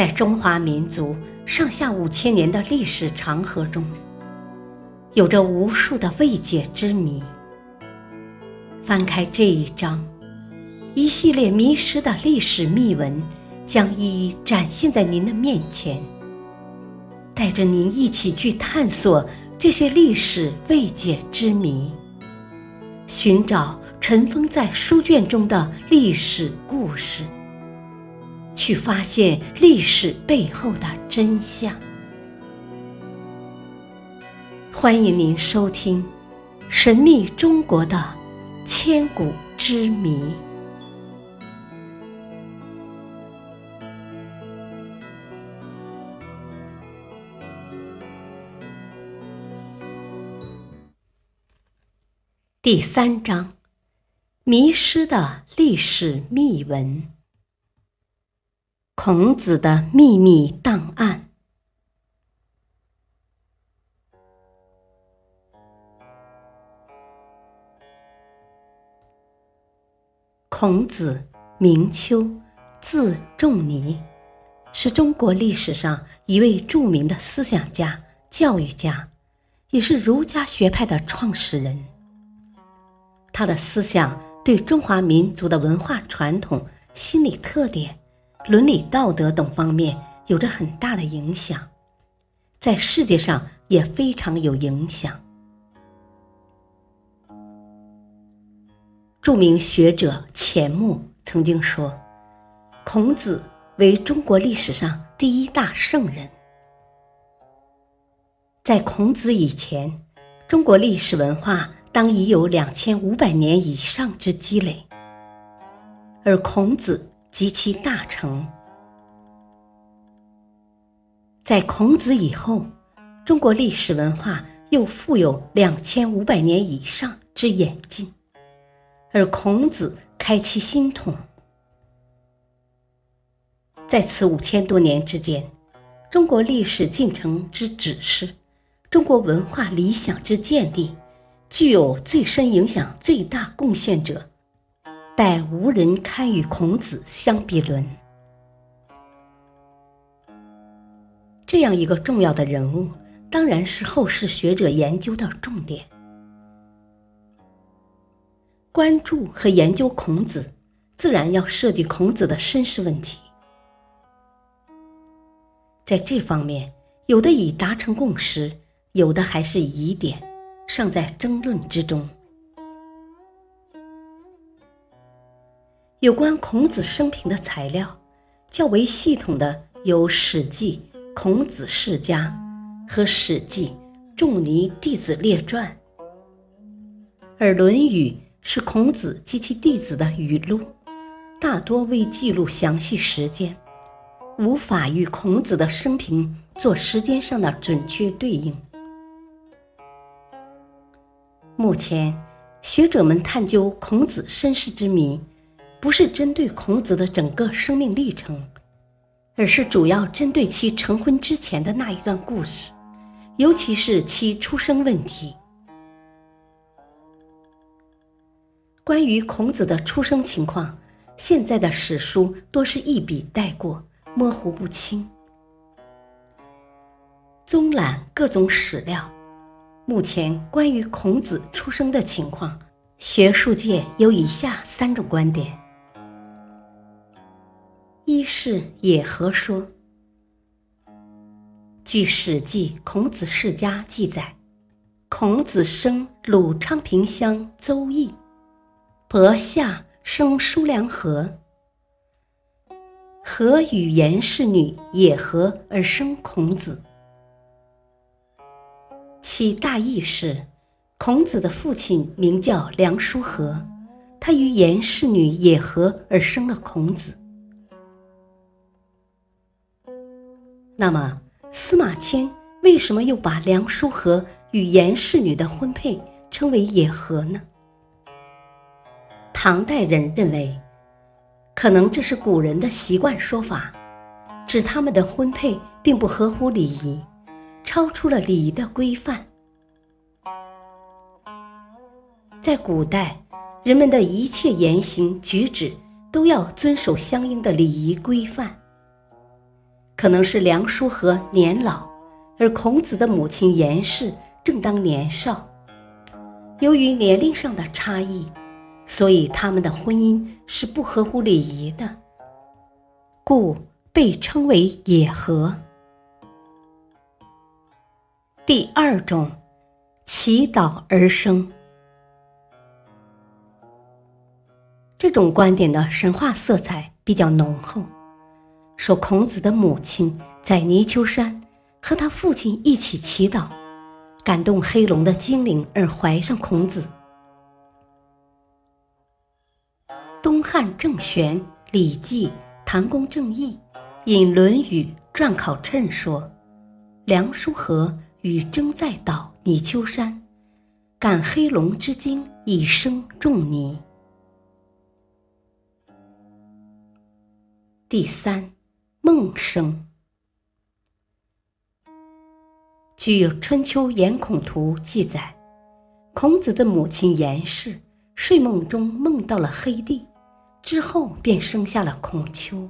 在中华民族上下五千年的历史长河中，有着无数的未解之谜。翻开这一章，一系列迷失的历史秘闻将一一展现在您的面前，带着您一起去探索这些历史未解之谜，寻找尘封在书卷中的历史故事。去发现历史背后的真相。欢迎您收听《神秘中国的千古之谜》第三章：迷失的历史秘闻。孔子的秘密档案。孔子名丘，字仲尼，是中国历史上一位著名的思想家、教育家，也是儒家学派的创始人。他的思想对中华民族的文化传统、心理特点。伦理道德等方面有着很大的影响，在世界上也非常有影响。著名学者钱穆曾经说：“孔子为中国历史上第一大圣人。”在孔子以前，中国历史文化当已有两千五百年以上之积累，而孔子。及其大成，在孔子以后，中国历史文化又富有两千五百年以上之演进，而孔子开启新统。在此五千多年之间，中国历史进程之指示，中国文化理想之建立，具有最深影响、最大贡献者。在无人堪与孔子相比论。这样一个重要的人物，当然是后世学者研究的重点。关注和研究孔子，自然要涉及孔子的身世问题。在这方面，有的已达成共识，有的还是疑点，尚在争论之中。有关孔子生平的材料，较为系统的有《史记·孔子世家》和《史记·仲尼弟子列传》，而《论语》是孔子及其弟子的语录，大多未记录详细时间，无法与孔子的生平做时间上的准确对应。目前，学者们探究孔子身世之谜。不是针对孔子的整个生命历程，而是主要针对其成婚之前的那一段故事，尤其是其出生问题。关于孔子的出生情况，现在的史书多是一笔带过，模糊不清。综览各种史料，目前关于孔子出生的情况，学术界有以下三种观点。一是野合说。据《史记·孔子世家》记载，孔子生鲁昌平乡邹邑，伯夏生叔良和，和与颜氏女野合而生孔子。其大意是，孔子的父亲名叫梁叔和，他与颜氏女野合而生了孔子。那么，司马迁为什么又把梁叔和与颜氏女的婚配称为野合呢？唐代人认为，可能这是古人的习惯说法，指他们的婚配并不合乎礼仪，超出了礼仪的规范。在古代，人们的一切言行举止都要遵守相应的礼仪规范。可能是梁叔和年老，而孔子的母亲颜氏正当年少。由于年龄上的差异，所以他们的婚姻是不合乎礼仪的，故被称为野合。第二种，祈祷而生。这种观点的神话色彩比较浓厚，说孔子的母亲在泥丘山和他父亲一起祈祷，感动黑龙的精灵而怀上孔子。东汉郑玄《礼记·唐公正义》引《论语·传考谶》说：“梁叔和与征在岛泥丘山，感黑龙之精，以生仲尼。”第三，梦生。据《春秋颜孔图》记载，孔子的母亲颜氏睡梦中梦到了黑帝，之后便生下了孔丘。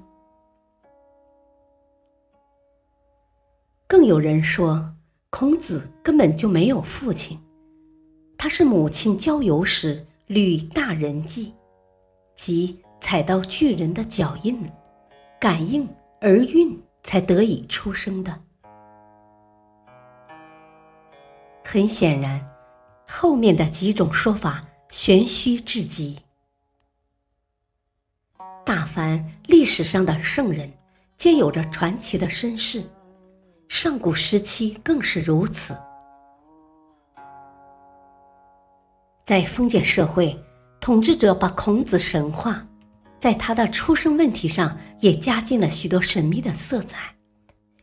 更有人说，孔子根本就没有父亲，他是母亲郊游时履大人迹，即踩到巨人的脚印。感应而孕才得以出生的。很显然，后面的几种说法玄虚至极。大凡历史上的圣人，皆有着传奇的身世，上古时期更是如此。在封建社会，统治者把孔子神话。在他的出生问题上，也加进了许多神秘的色彩，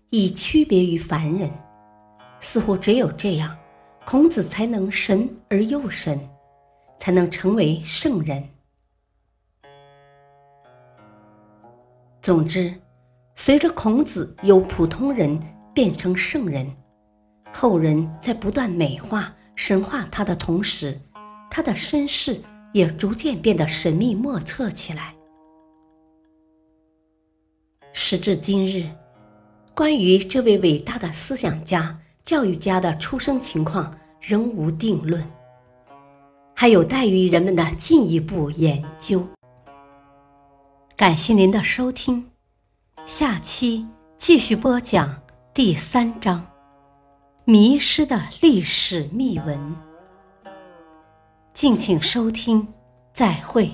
以区别于凡人。似乎只有这样，孔子才能神而又神，才能成为圣人。总之，随着孔子由普通人变成圣人，后人在不断美化、神化他的同时，他的身世也逐渐变得神秘莫测起来。时至今日，关于这位伟大的思想家、教育家的出生情况仍无定论，还有待于人们的进一步研究。感谢您的收听，下期继续播讲第三章《迷失的历史秘闻》，敬请收听，再会。